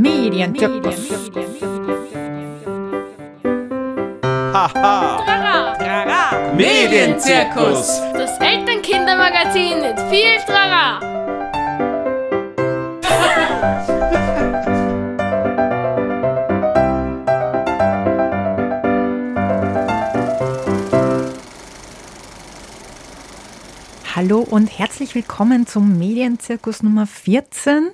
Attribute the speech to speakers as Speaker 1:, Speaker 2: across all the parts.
Speaker 1: Medienzirkus.
Speaker 2: Haha!
Speaker 3: Trara!
Speaker 2: Medienzirkus!
Speaker 3: Das Elternkindermagazin mit viel Trara!
Speaker 1: Hallo und herzlich willkommen zum Medienzirkus Nummer 14.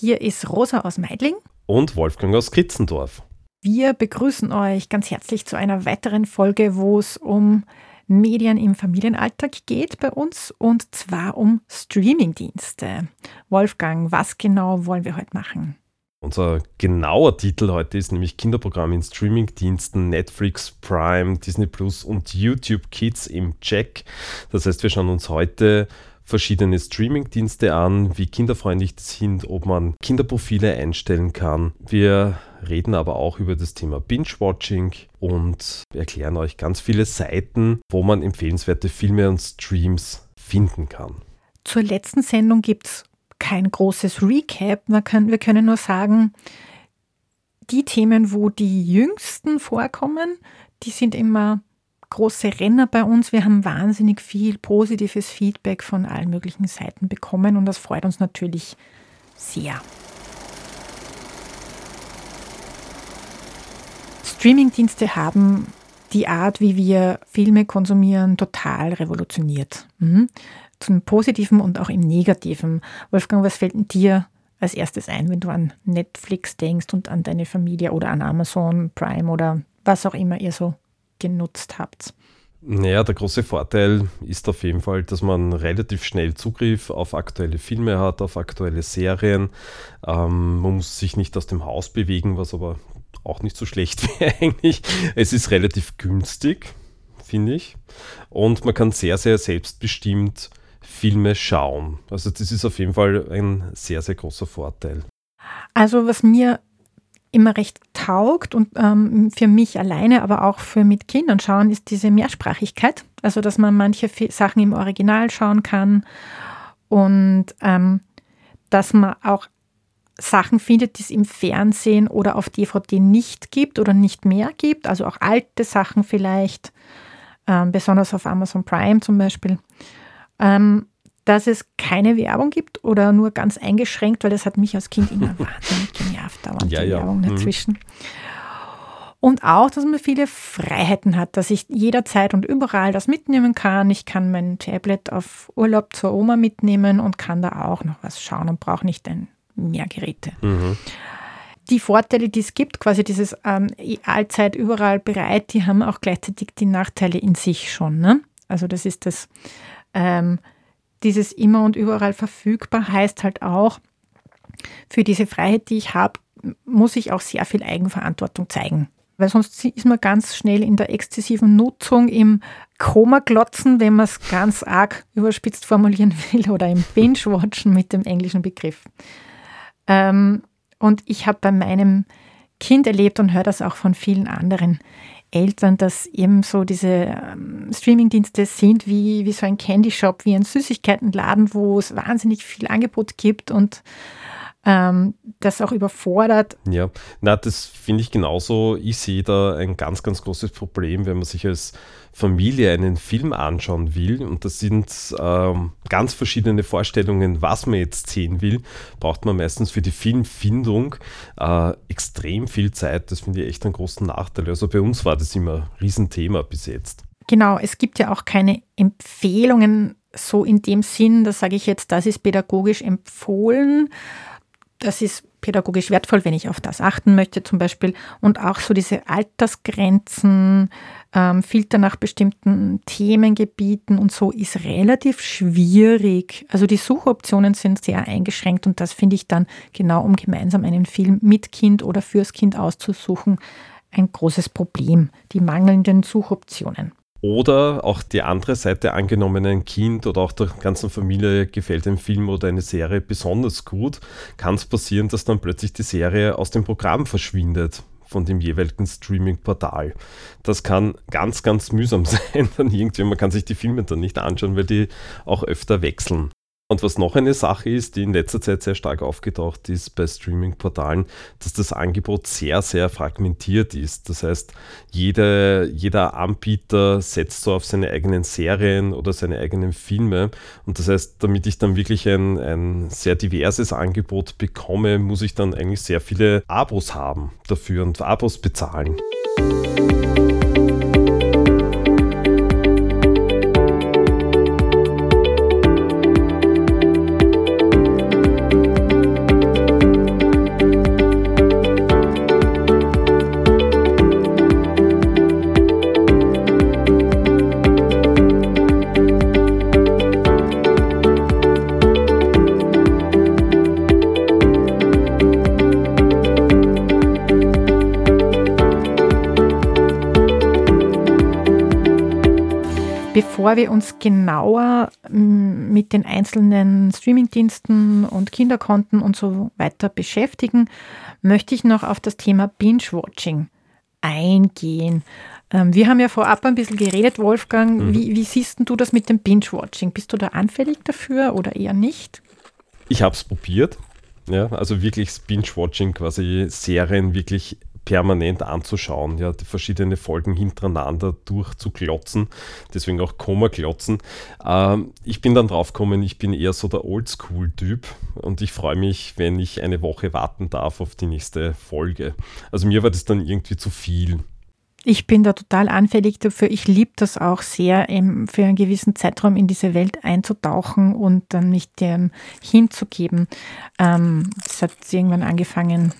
Speaker 1: Hier ist Rosa aus Meidling.
Speaker 2: Und Wolfgang aus Kitzendorf.
Speaker 1: Wir begrüßen euch ganz herzlich zu einer weiteren Folge, wo es um Medien im Familienalltag geht bei uns und zwar um Streamingdienste. Wolfgang, was genau wollen wir heute machen?
Speaker 2: Unser genauer Titel heute ist nämlich Kinderprogramm in Streamingdiensten Netflix, Prime, Disney Plus und YouTube Kids im Check. Das heißt, wir schauen uns heute verschiedene Streamingdienste an, wie kinderfreundlich die sind, ob man Kinderprofile einstellen kann. Wir reden aber auch über das Thema Binge-Watching und erklären euch ganz viele Seiten, wo man empfehlenswerte Filme und Streams finden kann.
Speaker 1: Zur letzten Sendung gibt es kein großes Recap. Können, wir können nur sagen, die Themen, wo die jüngsten vorkommen, die sind immer große Renner bei uns. Wir haben wahnsinnig viel positives Feedback von allen möglichen Seiten bekommen und das freut uns natürlich sehr. Streamingdienste haben die Art, wie wir Filme konsumieren, total revolutioniert. Mhm. Zum Positiven und auch im Negativen. Wolfgang, was fällt dir als erstes ein, wenn du an Netflix denkst und an deine Familie oder an Amazon Prime oder was auch immer ihr so genutzt habt?
Speaker 2: Naja, der große Vorteil ist auf jeden Fall, dass man relativ schnell Zugriff auf aktuelle Filme hat, auf aktuelle Serien. Ähm, man muss sich nicht aus dem Haus bewegen, was aber auch nicht so schlecht wäre eigentlich. Es ist relativ günstig, finde ich. Und man kann sehr, sehr selbstbestimmt Filme schauen. Also das ist auf jeden Fall ein sehr, sehr großer Vorteil.
Speaker 1: Also was mir immer recht taugt und ähm, für mich alleine, aber auch für mit Kindern schauen, ist diese Mehrsprachigkeit. Also dass man manche Sachen im Original schauen kann und ähm, dass man auch Sachen findet, die es im Fernsehen oder auf DVD nicht gibt oder nicht mehr gibt. Also auch alte Sachen vielleicht, ähm, besonders auf Amazon Prime zum Beispiel. Ähm, dass es keine Werbung gibt oder nur ganz eingeschränkt, weil das hat mich als Kind immer wahnsinnig genervt, dauernd
Speaker 2: Ja,
Speaker 1: die
Speaker 2: ja.
Speaker 1: Werbung
Speaker 2: Mhm.
Speaker 1: dazwischen. Und auch, dass man viele Freiheiten hat, dass ich jederzeit und überall das mitnehmen kann. Ich kann mein Tablet auf Urlaub zur Oma mitnehmen und kann da auch noch was schauen und brauche nicht ein mehr Geräte.
Speaker 2: Mhm.
Speaker 1: Die Vorteile, die es gibt, quasi dieses ähm, allzeit überall bereit, die haben auch gleichzeitig die Nachteile in sich schon. Ne? Also das ist das, ähm, dieses immer und überall verfügbar heißt halt auch, für diese Freiheit, die ich habe, muss ich auch sehr viel Eigenverantwortung zeigen. Weil sonst ist man ganz schnell in der exzessiven Nutzung im Koma-Glotzen, wenn man es ganz arg überspitzt formulieren will, oder im Binge-Watchen mit dem englischen Begriff. Ähm, und ich habe bei meinem Kind erlebt und höre das auch von vielen anderen Eltern, dass eben so diese ähm, Streamingdienste sind wie, wie so ein Candy Shop, wie ein Süßigkeitenladen, wo es wahnsinnig viel Angebot gibt und ähm, das auch überfordert.
Speaker 2: Ja, na, das finde ich genauso. Ich sehe da ein ganz, ganz großes Problem, wenn man sich als Familie einen Film anschauen will. Und das sind ähm, ganz verschiedene Vorstellungen, was man jetzt sehen will. Braucht man meistens für die Filmfindung äh, extrem viel Zeit. Das finde ich echt einen großen Nachteil. Also bei uns war das immer ein Riesenthema bis jetzt.
Speaker 1: Genau, es gibt ja auch keine Empfehlungen so in dem Sinn, da sage ich jetzt, das ist pädagogisch empfohlen. Das ist pädagogisch wertvoll, wenn ich auf das achten möchte zum Beispiel. Und auch so diese Altersgrenzen, ähm, Filter nach bestimmten Themengebieten und so ist relativ schwierig. Also die Suchoptionen sind sehr eingeschränkt und das finde ich dann genau, um gemeinsam einen Film mit Kind oder fürs Kind auszusuchen, ein großes Problem. Die mangelnden Suchoptionen.
Speaker 2: Oder auch die andere Seite, angenommen ein Kind oder auch der ganzen Familie gefällt ein Film oder eine Serie besonders gut, kann es passieren, dass dann plötzlich die Serie aus dem Programm verschwindet von dem jeweiligen Streaming-Portal. Das kann ganz, ganz mühsam sein. Dann irgendwie, man kann sich die Filme dann nicht anschauen, weil die auch öfter wechseln. Und was noch eine Sache ist, die in letzter Zeit sehr stark aufgetaucht ist bei Streaming-Portalen, dass das Angebot sehr, sehr fragmentiert ist. Das heißt, jede, jeder Anbieter setzt so auf seine eigenen Serien oder seine eigenen Filme. Und das heißt, damit ich dann wirklich ein, ein sehr diverses Angebot bekomme, muss ich dann eigentlich sehr viele Abos haben dafür und Abos bezahlen.
Speaker 1: Bevor wir uns genauer mit den einzelnen Streamingdiensten und Kinderkonten und so weiter beschäftigen, möchte ich noch auf das Thema Binge-Watching eingehen. Ähm, wir haben ja vorab ein bisschen geredet, Wolfgang. Mhm. Wie, wie siehst du das mit dem Binge-Watching? Bist du da anfällig dafür oder eher nicht?
Speaker 2: Ich habe es probiert. Ja, also wirklich Binge-Watching, quasi Serien wirklich permanent anzuschauen, ja, die verschiedene Folgen hintereinander durchzuklotzen, deswegen auch Koma-Klotzen. Ähm, ich bin dann draufgekommen, ich bin eher so der Oldschool-Typ und ich freue mich, wenn ich eine Woche warten darf auf die nächste Folge. Also mir war das dann irgendwie zu viel.
Speaker 1: Ich bin da total anfällig dafür. Ich liebe das auch sehr, für einen gewissen Zeitraum in diese Welt einzutauchen und dann mich dem hinzugeben. Ähm, das hat irgendwann angefangen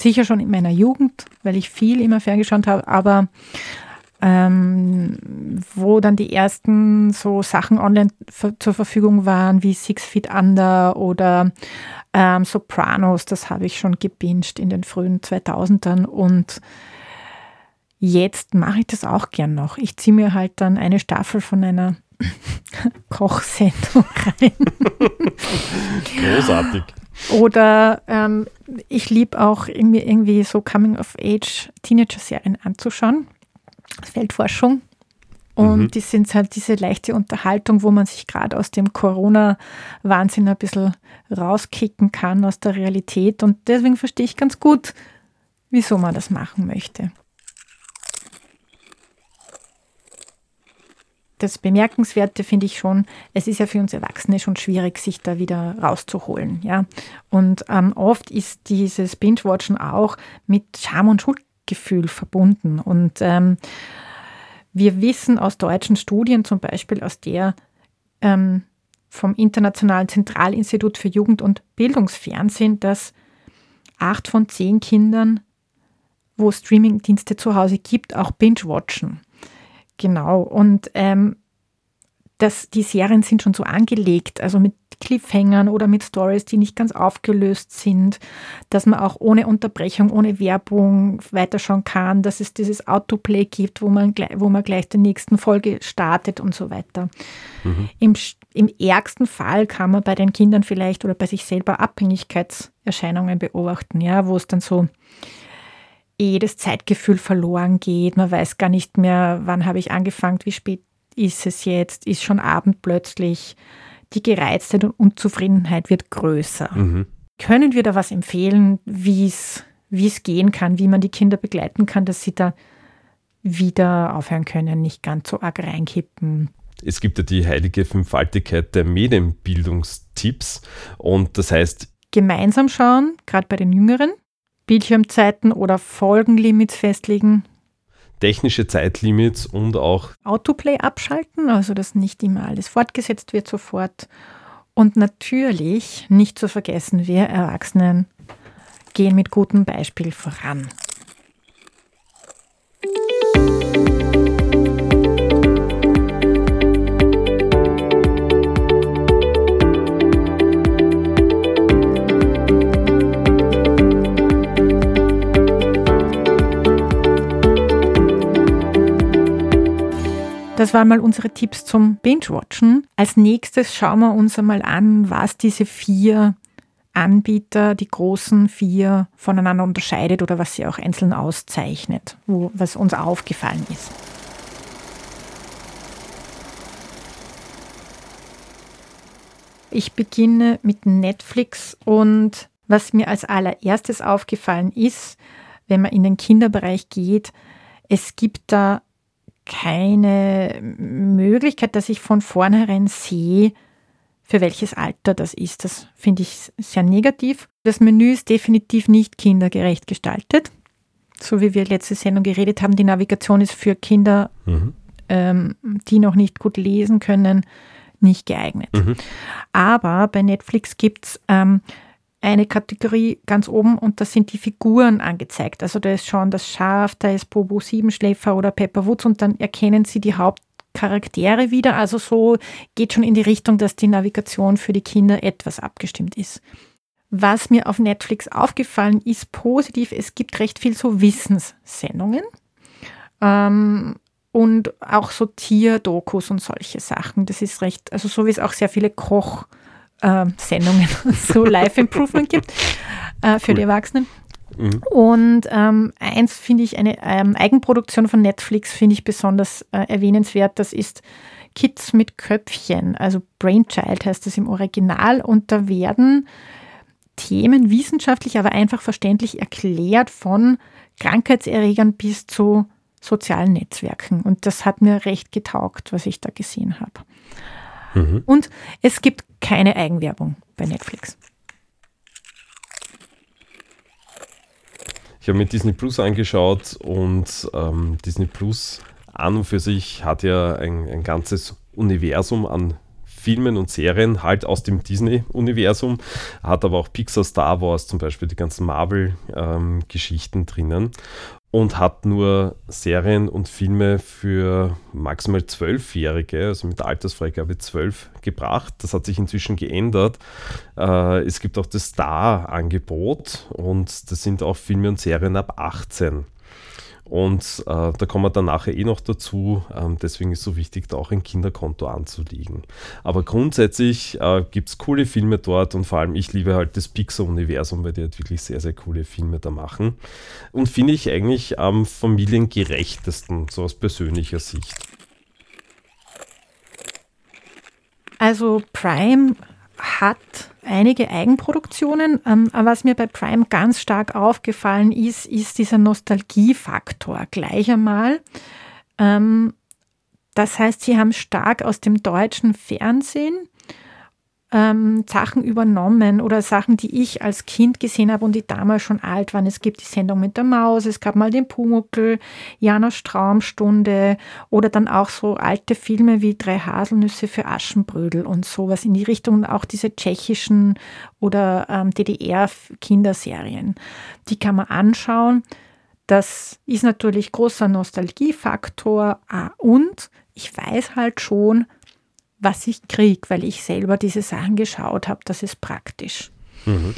Speaker 1: sicher schon in meiner Jugend, weil ich viel immer ferngeschaut habe, aber ähm, wo dann die ersten so Sachen online zur Verfügung waren, wie Six Feet Under oder ähm, Sopranos, das habe ich schon gebinged in den frühen 2000ern und jetzt mache ich das auch gern noch. Ich ziehe mir halt dann eine Staffel von einer Kochsendung rein.
Speaker 2: Großartig.
Speaker 1: Oder ähm, ich liebe auch irgendwie, irgendwie so Coming-of-Age-Teenager-Serien anzuschauen. Feldforschung. Und mhm. die sind halt diese leichte Unterhaltung, wo man sich gerade aus dem Corona-Wahnsinn ein bisschen rauskicken kann aus der Realität. Und deswegen verstehe ich ganz gut, wieso man das machen möchte. Das Bemerkenswerte finde ich schon, es ist ja für uns Erwachsene schon schwierig, sich da wieder rauszuholen. Ja? Und ähm, oft ist dieses Binge-Watchen auch mit Scham und Schuldgefühl verbunden. Und ähm, wir wissen aus deutschen Studien, zum Beispiel aus der ähm, vom Internationalen Zentralinstitut für Jugend- und Bildungsfernsehen, dass acht von zehn Kindern, wo Streamingdienste zu Hause gibt, auch Binge-Watchen. Genau. Und ähm, das, die Serien sind schon so angelegt, also mit Cliffhangern oder mit Stories, die nicht ganz aufgelöst sind, dass man auch ohne Unterbrechung, ohne Werbung weiterschauen kann, dass es dieses Autoplay gibt, wo man, wo man gleich die nächsten Folge startet und so weiter. Mhm. Im, Im ärgsten Fall kann man bei den Kindern vielleicht oder bei sich selber Abhängigkeitserscheinungen beobachten, ja, wo es dann so eh das Zeitgefühl verloren geht. Man weiß gar nicht mehr, wann habe ich angefangen, wie spät ist es jetzt, ist schon Abend plötzlich. Die Gereiztheit und Unzufriedenheit wird größer. Mhm. Können wir da was empfehlen, wie es gehen kann, wie man die Kinder begleiten kann, dass sie da wieder aufhören können, nicht ganz so arg reinkippen?
Speaker 2: Es gibt ja die heilige Fünffaltigkeit der Medienbildungstipps und das heißt,
Speaker 1: gemeinsam schauen, gerade bei den Jüngeren, Bildschirmzeiten oder Folgenlimits festlegen.
Speaker 2: Technische Zeitlimits und auch
Speaker 1: Autoplay abschalten, also dass nicht immer alles fortgesetzt wird sofort. Und natürlich nicht zu vergessen, wir Erwachsenen gehen mit gutem Beispiel voran. Das waren mal unsere Tipps zum Binge-Watchen. Als nächstes schauen wir uns einmal an, was diese vier Anbieter, die großen vier, voneinander unterscheidet oder was sie auch einzeln auszeichnet, wo, was uns aufgefallen ist. Ich beginne mit Netflix und was mir als allererstes aufgefallen ist, wenn man in den Kinderbereich geht, es gibt da keine Möglichkeit, dass ich von vornherein sehe, für welches Alter das ist. Das finde ich sehr negativ. Das Menü ist definitiv nicht kindergerecht gestaltet. So wie wir letzte Sendung geredet haben, die Navigation ist für Kinder, mhm. ähm, die noch nicht gut lesen können, nicht geeignet. Mhm. Aber bei Netflix gibt es ähm, eine Kategorie ganz oben und da sind die Figuren angezeigt. Also da ist schon das Schaf, da ist Bobo Siebenschläfer oder Pepper Woods und dann erkennen Sie die Haupt Charaktere wieder. Also so geht schon in die Richtung, dass die Navigation für die Kinder etwas abgestimmt ist. Was mir auf Netflix aufgefallen ist, positiv, es gibt recht viel so Wissenssendungen ähm, und auch so Tierdokus und solche Sachen. Das ist recht, also so wie es auch sehr viele Koch-Sendungen, äh, so Life Improvement gibt äh, für cool. die Erwachsenen. Mhm. Und ähm, eins finde ich, eine ähm, Eigenproduktion von Netflix finde ich besonders äh, erwähnenswert. Das ist Kids mit Köpfchen, also Brainchild heißt das im Original. Und da werden Themen wissenschaftlich, aber einfach verständlich erklärt von Krankheitserregern bis zu sozialen Netzwerken. Und das hat mir recht getaugt, was ich da gesehen habe. Mhm. Und es gibt keine Eigenwerbung bei Netflix.
Speaker 2: Ich habe mir Disney Plus angeschaut und ähm, Disney Plus an und für sich hat ja ein, ein ganzes Universum an Filmen und Serien halt aus dem Disney-Universum, hat aber auch Pixar Star Wars zum Beispiel, die ganzen Marvel-Geschichten ähm, drinnen und hat nur Serien und Filme für maximal Zwölfjährige, also mit der Altersfreigabe 12 gebracht. Das hat sich inzwischen geändert. Äh, es gibt auch das Star-Angebot und das sind auch Filme und Serien ab 18. Und äh, da kommen wir dann nachher eh noch dazu. Ähm, deswegen ist es so wichtig, da auch ein Kinderkonto anzulegen. Aber grundsätzlich äh, gibt es coole Filme dort und vor allem ich liebe halt das Pixar-Universum, weil die halt wirklich sehr, sehr coole Filme da machen. Und finde ich eigentlich am familiengerechtesten, so aus persönlicher Sicht.
Speaker 1: Also Prime hat einige Eigenproduktionen. Ähm, was mir bei Prime ganz stark aufgefallen ist, ist dieser Nostalgiefaktor gleich einmal. Ähm, das heißt, sie haben stark aus dem deutschen Fernsehen ähm, Sachen übernommen oder Sachen, die ich als Kind gesehen habe und die damals schon alt waren. Es gibt die Sendung mit der Maus, es gab mal den Pumuckel, Janos Traumstunde oder dann auch so alte Filme wie Drei Haselnüsse für Aschenbrödel und sowas in die Richtung und auch diese tschechischen oder ähm, DDR-Kinderserien. Die kann man anschauen. Das ist natürlich großer Nostalgiefaktor ah, und ich weiß halt schon, was ich kriege, weil ich selber diese Sachen geschaut habe. Das ist praktisch. Mhm.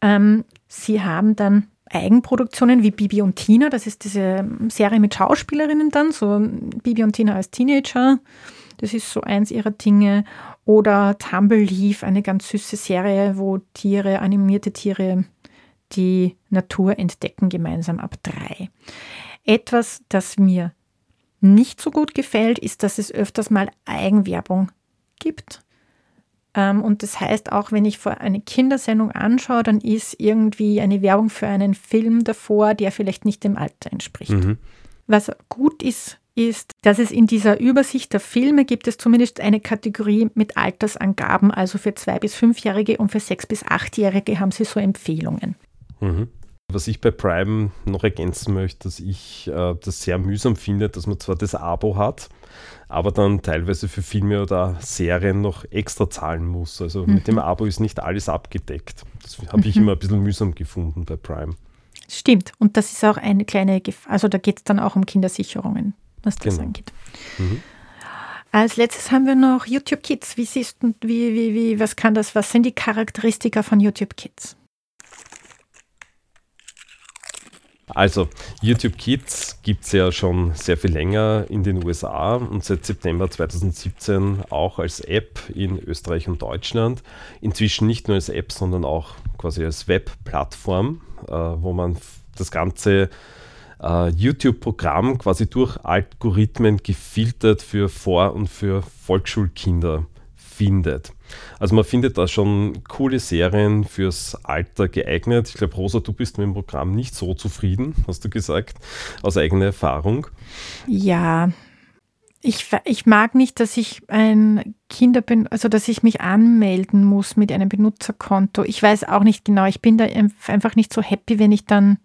Speaker 1: Ähm, sie haben dann Eigenproduktionen wie Bibi und Tina, das ist diese Serie mit Schauspielerinnen dann, so Bibi und Tina als Teenager, das ist so eins ihrer Dinge. Oder Tumble Leaf, eine ganz süße Serie, wo Tiere, animierte Tiere, die Natur entdecken, gemeinsam ab drei. Etwas, das mir nicht so gut gefällt, ist, dass es öfters mal Eigenwerbung gibt. Ähm, und das heißt, auch wenn ich vor eine Kindersendung anschaue, dann ist irgendwie eine Werbung für einen Film davor, der vielleicht nicht dem Alter entspricht. Mhm. Was gut ist, ist, dass es in dieser Übersicht der Filme gibt es zumindest eine Kategorie mit Altersangaben, also für zwei bis fünfjährige und für sechs bis achtjährige haben sie so Empfehlungen.
Speaker 2: Mhm. Was ich bei Prime noch ergänzen möchte, dass ich äh, das sehr mühsam finde, dass man zwar das Abo hat, aber dann teilweise für Filme oder Serien noch extra zahlen muss. Also mhm. mit dem Abo ist nicht alles abgedeckt. Das habe ich mhm. immer ein bisschen mühsam gefunden bei Prime.
Speaker 1: Stimmt. Und das ist auch eine kleine Gefahr. Also da geht es dann auch um Kindersicherungen, was das genau. angeht. Mhm. Als letztes haben wir noch YouTube Kids. Wie siehst du, wie, wie, wie, was kann das, was sind die Charakteristika von YouTube Kids?
Speaker 2: Also, YouTube Kids gibt es ja schon sehr viel länger in den USA und seit September 2017 auch als App in Österreich und Deutschland. Inzwischen nicht nur als App, sondern auch quasi als Webplattform, äh, wo man das ganze äh, YouTube-Programm quasi durch Algorithmen gefiltert für Vor- und für Volksschulkinder findet. Also man findet da schon coole Serien fürs Alter geeignet. Ich glaube, Rosa, du bist mit dem Programm nicht so zufrieden, hast du gesagt, aus eigener Erfahrung.
Speaker 1: Ja, ich, ich mag nicht, dass ich ein Kinder bin, also dass ich mich anmelden muss mit einem Benutzerkonto. Ich weiß auch nicht genau. Ich bin da einfach nicht so happy, wenn ich dann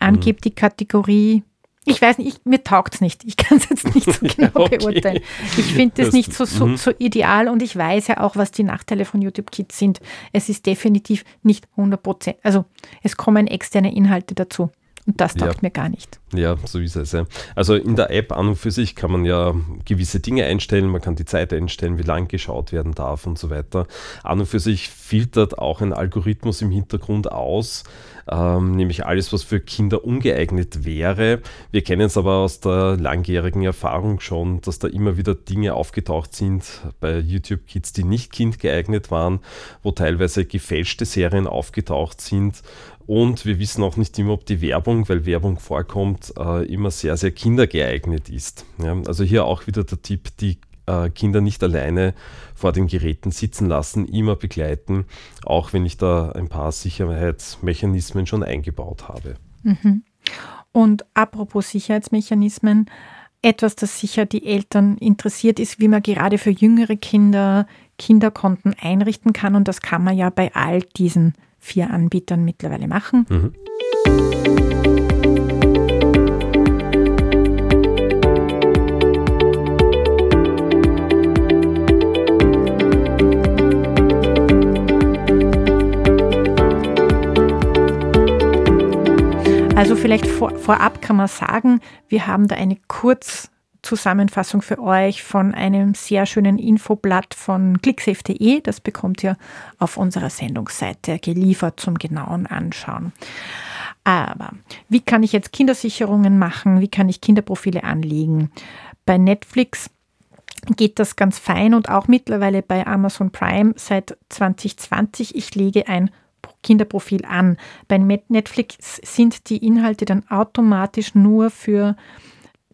Speaker 1: angebe mhm. die Kategorie. Ich weiß nicht, ich, mir taugt es nicht. Ich kann es jetzt nicht so genau okay. beurteilen. Ich finde das, das, nicht so, so, mhm. so, ideal und ich weiß ja auch, was die Nachteile von YouTube Kids sind. Es ist definitiv nicht 100 Prozent. Also es kommen externe Inhalte dazu. Und das taugt ja. mir gar nicht.
Speaker 2: Ja, so ist es. Ja. Also in der App an und für sich kann man ja gewisse Dinge einstellen, man kann die Zeit einstellen, wie lang geschaut werden darf und so weiter. An und für sich filtert auch ein Algorithmus im Hintergrund aus, ähm, nämlich alles, was für Kinder ungeeignet wäre. Wir kennen es aber aus der langjährigen Erfahrung schon, dass da immer wieder Dinge aufgetaucht sind bei YouTube Kids, die nicht kindgeeignet waren, wo teilweise gefälschte Serien aufgetaucht sind und wir wissen auch nicht immer, ob die Werbung, weil Werbung vorkommt, äh, immer sehr, sehr kindergeeignet ist. Ja, also hier auch wieder der Tipp, die äh, Kinder nicht alleine vor den Geräten sitzen lassen, immer begleiten, auch wenn ich da ein paar Sicherheitsmechanismen schon eingebaut habe.
Speaker 1: Mhm. Und apropos Sicherheitsmechanismen, etwas, das sicher die Eltern interessiert, ist, wie man gerade für jüngere Kinder Kinderkonten einrichten kann. Und das kann man ja bei all diesen vier Anbietern mittlerweile machen. Mhm. Also vielleicht vor, vorab kann man sagen, wir haben da eine kurz Zusammenfassung für euch von einem sehr schönen Infoblatt von clicksafe.de. Das bekommt ihr auf unserer Sendungsseite geliefert zum genauen Anschauen. Aber wie kann ich jetzt Kindersicherungen machen? Wie kann ich Kinderprofile anlegen? Bei Netflix geht das ganz fein und auch mittlerweile bei Amazon Prime seit 2020. Ich lege ein Kinderprofil an. Bei Netflix sind die Inhalte dann automatisch nur für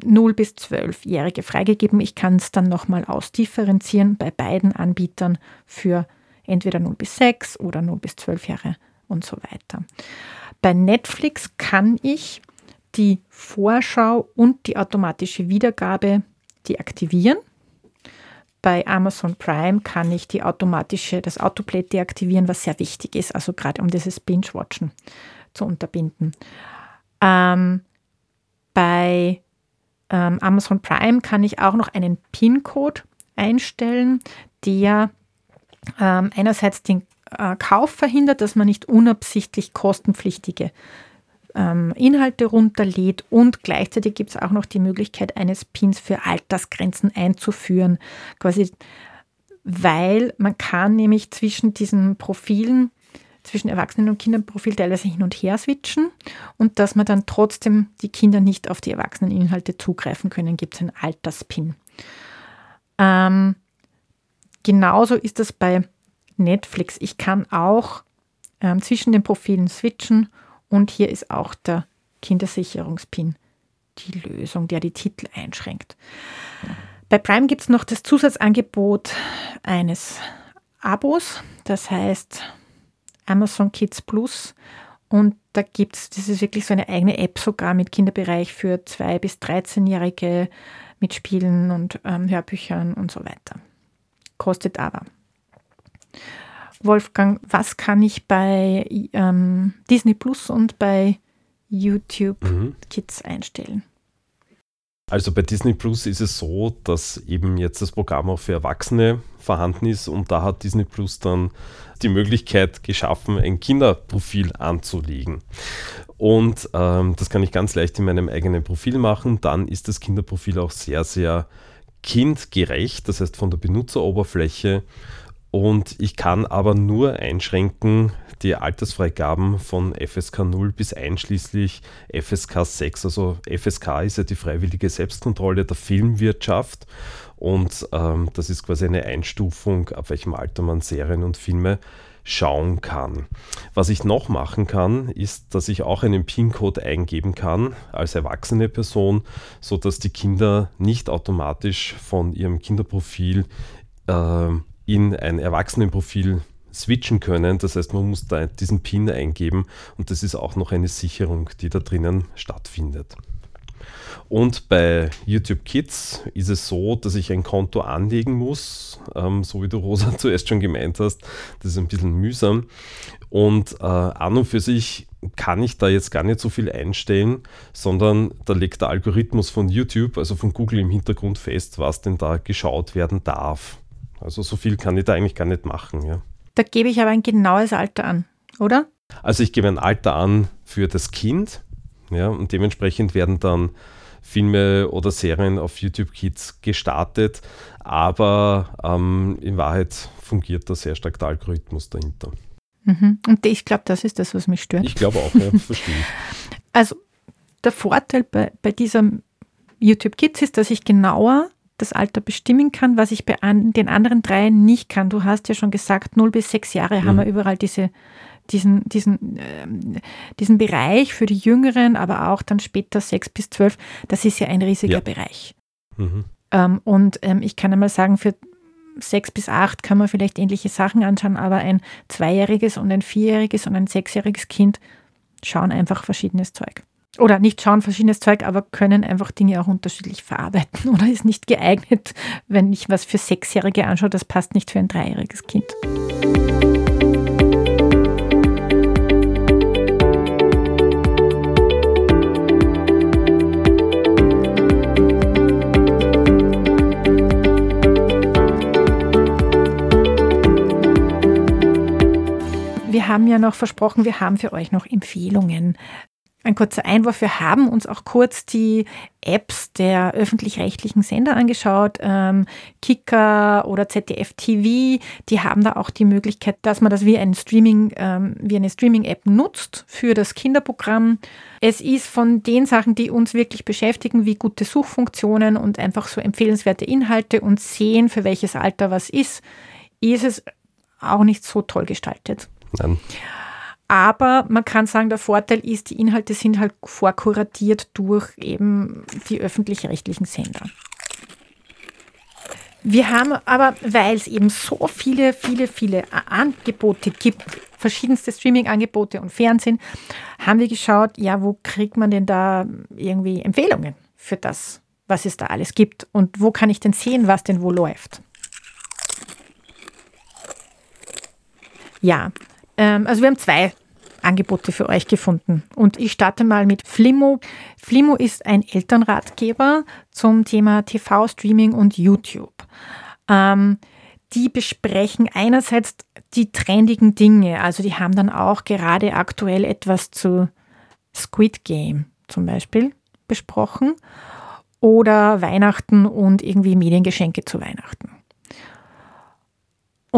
Speaker 1: 0 bis 12-Jährige freigegeben. Ich kann es dann nochmal ausdifferenzieren bei beiden Anbietern für entweder 0 bis 6 oder 0 bis 12 Jahre und so weiter. Bei Netflix kann ich die Vorschau und die automatische Wiedergabe deaktivieren. Bei Amazon Prime kann ich die automatische, das Autoplay deaktivieren, was sehr wichtig ist, also gerade um dieses Binge-Watchen zu unterbinden. Ähm, bei ähm, Amazon Prime kann ich auch noch einen PIN-Code einstellen, der ähm, einerseits den äh, Kauf verhindert, dass man nicht unabsichtlich kostenpflichtige ähm, Inhalte runterlädt und gleichzeitig gibt es auch noch die Möglichkeit eines Pins für Altersgrenzen einzuführen, quasi weil man kann nämlich zwischen diesen Profilen zwischen Erwachsenen- und Kinderprofil teilweise hin und her switchen und dass man dann trotzdem die Kinder nicht auf die Erwachseneninhalte zugreifen können, gibt es einen Alterspin. Ähm, genauso ist das bei Netflix. Ich kann auch ähm, zwischen den Profilen switchen und hier ist auch der Kindersicherungspin die Lösung, der die Titel einschränkt. Bei Prime gibt es noch das Zusatzangebot eines Abos. Das heißt, Amazon Kids Plus. Und da gibt es, das ist wirklich so eine eigene App sogar mit Kinderbereich für 2- bis 13-Jährige mit Spielen und ähm, Hörbüchern und so weiter. Kostet aber. Wolfgang, was kann ich bei ähm, Disney Plus und bei YouTube mhm. Kids einstellen?
Speaker 2: Also bei Disney Plus ist es so, dass eben jetzt das Programm auch für Erwachsene vorhanden ist und da hat Disney Plus dann die Möglichkeit geschaffen, ein Kinderprofil anzulegen. Und ähm, das kann ich ganz leicht in meinem eigenen Profil machen. Dann ist das Kinderprofil auch sehr, sehr kindgerecht, das heißt von der Benutzeroberfläche. Und ich kann aber nur einschränken, die Altersfreigaben von FSK 0 bis einschließlich FSK 6. Also FSK ist ja die freiwillige Selbstkontrolle der Filmwirtschaft und ähm, das ist quasi eine Einstufung, ab welchem Alter man Serien und Filme schauen kann. Was ich noch machen kann, ist, dass ich auch einen PIN-Code eingeben kann als erwachsene Person, sodass die Kinder nicht automatisch von ihrem Kinderprofil äh, in ein Erwachsenenprofil switchen können. Das heißt, man muss da diesen PIN eingeben und das ist auch noch eine Sicherung, die da drinnen stattfindet. Und bei YouTube Kids ist es so, dass ich ein Konto anlegen muss, ähm, so wie du Rosa zuerst schon gemeint hast. Das ist ein bisschen mühsam. Und äh, an und für sich kann ich da jetzt gar nicht so viel einstellen, sondern da legt der Algorithmus von YouTube, also von Google im Hintergrund fest, was denn da geschaut werden darf. Also so viel kann ich da eigentlich gar nicht machen. Ja.
Speaker 1: Da gebe ich aber ein genaues Alter an, oder?
Speaker 2: Also ich gebe ein Alter an für das Kind, ja, und dementsprechend werden dann Filme oder Serien auf YouTube Kids gestartet, aber ähm, in Wahrheit fungiert da sehr stark der Algorithmus dahinter.
Speaker 1: Mhm. Und ich glaube, das ist das, was mich stört.
Speaker 2: Ich glaube auch, ja, verstehe ich.
Speaker 1: Also der Vorteil bei, bei diesem YouTube Kids ist, dass ich genauer das Alter bestimmen kann, was ich bei an, den anderen drei nicht kann. Du hast ja schon gesagt, 0 bis 6 Jahre mhm. haben wir überall diese, diesen, diesen, äh, diesen Bereich für die Jüngeren, aber auch dann später 6 bis 12. Das ist ja ein riesiger ja. Bereich. Mhm. Ähm, und ähm, ich kann einmal sagen, für 6 bis 8 kann man vielleicht ähnliche Sachen anschauen, aber ein zweijähriges und ein vierjähriges und ein sechsjähriges Kind schauen einfach verschiedenes Zeug oder nicht schauen verschiedenes Zeug, aber können einfach Dinge auch unterschiedlich verarbeiten oder ist nicht geeignet, wenn ich was für Sechsjährige anschaue, das passt nicht für ein dreijähriges Kind. Wir haben ja noch versprochen, wir haben für euch noch Empfehlungen. Ein kurzer Einwurf, wir haben uns auch kurz die Apps der öffentlich-rechtlichen Sender angeschaut, ähm, Kika oder ZDF TV, die haben da auch die Möglichkeit, dass man das wie, ein Streaming, ähm, wie eine Streaming-App nutzt für das Kinderprogramm. Es ist von den Sachen, die uns wirklich beschäftigen, wie gute Suchfunktionen und einfach so empfehlenswerte Inhalte und sehen, für welches Alter was ist, ist es auch nicht so toll gestaltet. Nein. Aber man kann sagen, der Vorteil ist, die Inhalte sind halt vorkuratiert durch eben die öffentlich-rechtlichen Sender. Wir haben aber, weil es eben so viele, viele, viele Angebote gibt, verschiedenste Streaming-Angebote und Fernsehen, haben wir geschaut, ja, wo kriegt man denn da irgendwie Empfehlungen für das, was es da alles gibt und wo kann ich denn sehen, was denn wo läuft. Ja, ähm, also wir haben zwei Angebote für euch gefunden. Und ich starte mal mit Flimo. Flimo ist ein Elternratgeber zum Thema TV-Streaming und YouTube. Ähm, die besprechen einerseits die trendigen Dinge. Also die haben dann auch gerade aktuell etwas zu Squid Game zum Beispiel besprochen oder Weihnachten und irgendwie Mediengeschenke zu Weihnachten.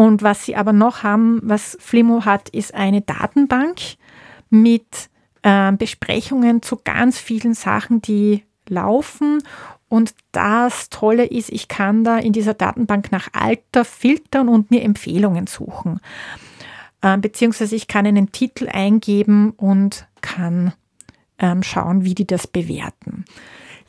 Speaker 1: Und was sie aber noch haben, was Flimo hat, ist eine Datenbank mit äh, Besprechungen zu ganz vielen Sachen, die laufen. Und das Tolle ist, ich kann da in dieser Datenbank nach Alter filtern und mir Empfehlungen suchen. Äh, beziehungsweise ich kann einen Titel eingeben und kann ähm, schauen, wie die das bewerten.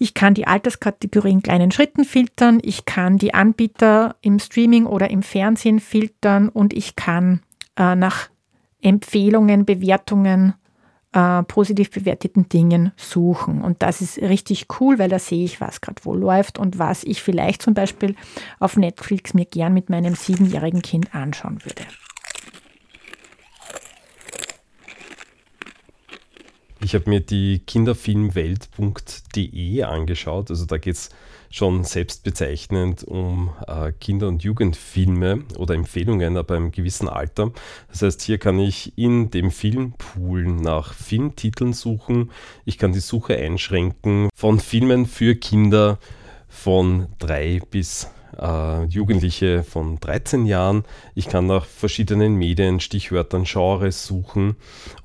Speaker 1: Ich kann die Alterskategorie in kleinen Schritten filtern, ich kann die Anbieter im Streaming oder im Fernsehen filtern und ich kann äh, nach Empfehlungen, Bewertungen, äh, positiv bewerteten Dingen suchen. Und das ist richtig cool, weil da sehe ich, was gerade wo läuft und was ich vielleicht zum Beispiel auf Netflix mir gern mit meinem siebenjährigen Kind anschauen würde.
Speaker 2: Ich habe mir die Kinderfilmwelt.de angeschaut. Also da geht es schon selbstbezeichnend um äh, Kinder- und Jugendfilme oder Empfehlungen ab einem gewissen Alter. Das heißt, hier kann ich in dem Filmpool nach Filmtiteln suchen. Ich kann die Suche einschränken von Filmen für Kinder von drei bis äh, Jugendliche von 13 Jahren. Ich kann nach verschiedenen Medien, Stichwörtern, Genres suchen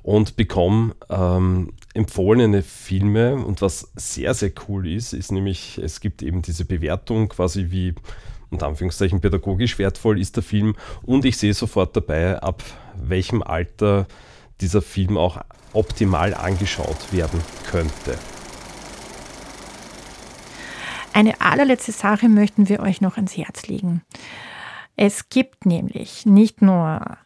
Speaker 2: und bekomme ähm, empfohlene Filme. Und was sehr, sehr cool ist, ist nämlich, es gibt eben diese Bewertung quasi wie unter Anführungszeichen pädagogisch wertvoll ist der Film und ich sehe sofort dabei, ab welchem Alter dieser Film auch optimal angeschaut werden könnte.
Speaker 1: Eine allerletzte Sache möchten wir euch noch ans Herz legen. Es gibt nämlich nicht nur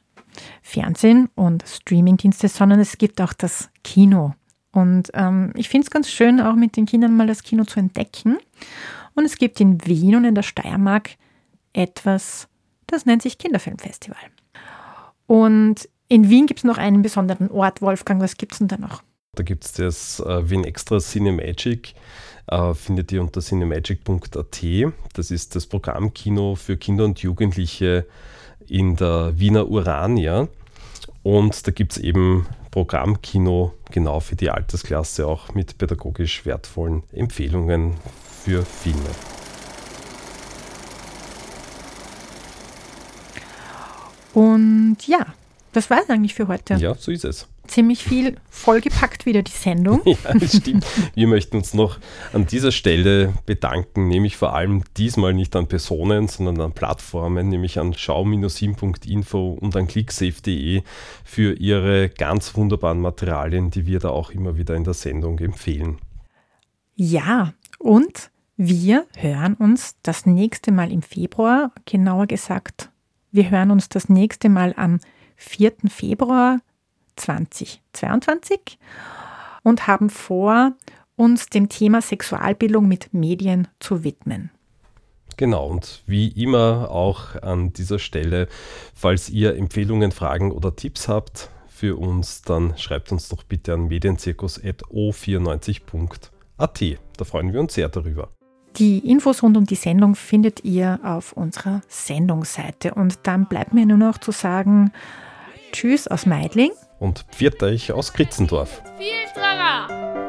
Speaker 1: Fernsehen und Streamingdienste, sondern es gibt auch das Kino. Und ähm, ich finde es ganz schön, auch mit den Kindern mal das Kino zu entdecken. Und es gibt in Wien und in der Steiermark etwas, das nennt sich Kinderfilmfestival. Und in Wien gibt es noch einen besonderen Ort. Wolfgang, was gibt es denn da noch?
Speaker 2: Da gibt es das äh, Wien Extra Cinemagic. Äh, findet ihr unter cinemagic.at. Das ist das Programmkino für Kinder und Jugendliche in der Wiener Urania. Und da gibt es eben Programmkino genau für die Altersklasse, auch mit pädagogisch wertvollen Empfehlungen für Filme.
Speaker 1: Und ja, das war es eigentlich für heute.
Speaker 2: Ja, so ist es
Speaker 1: ziemlich viel vollgepackt wieder die Sendung.
Speaker 2: Ja, das stimmt. Wir möchten uns noch an dieser Stelle bedanken, nämlich vor allem diesmal nicht an Personen, sondern an Plattformen, nämlich an schau-7.info und an clicksafe.de für ihre ganz wunderbaren Materialien, die wir da auch immer wieder in der Sendung empfehlen.
Speaker 1: Ja, und wir hören uns das nächste Mal im Februar, genauer gesagt, wir hören uns das nächste Mal am 4. Februar 2022 und haben vor, uns dem Thema Sexualbildung mit Medien zu widmen.
Speaker 2: Genau, und wie immer auch an dieser Stelle, falls ihr Empfehlungen, Fragen oder Tipps habt für uns, dann schreibt uns doch bitte an medienzirkus.o94.at. Da freuen wir uns sehr darüber.
Speaker 1: Die Infos rund um die Sendung findet ihr auf unserer Sendungsseite. Und dann bleibt mir nur noch zu sagen, Tschüss aus Meidling
Speaker 2: und pfiat euch aus Kritzendorf.
Speaker 3: Viel Strahler!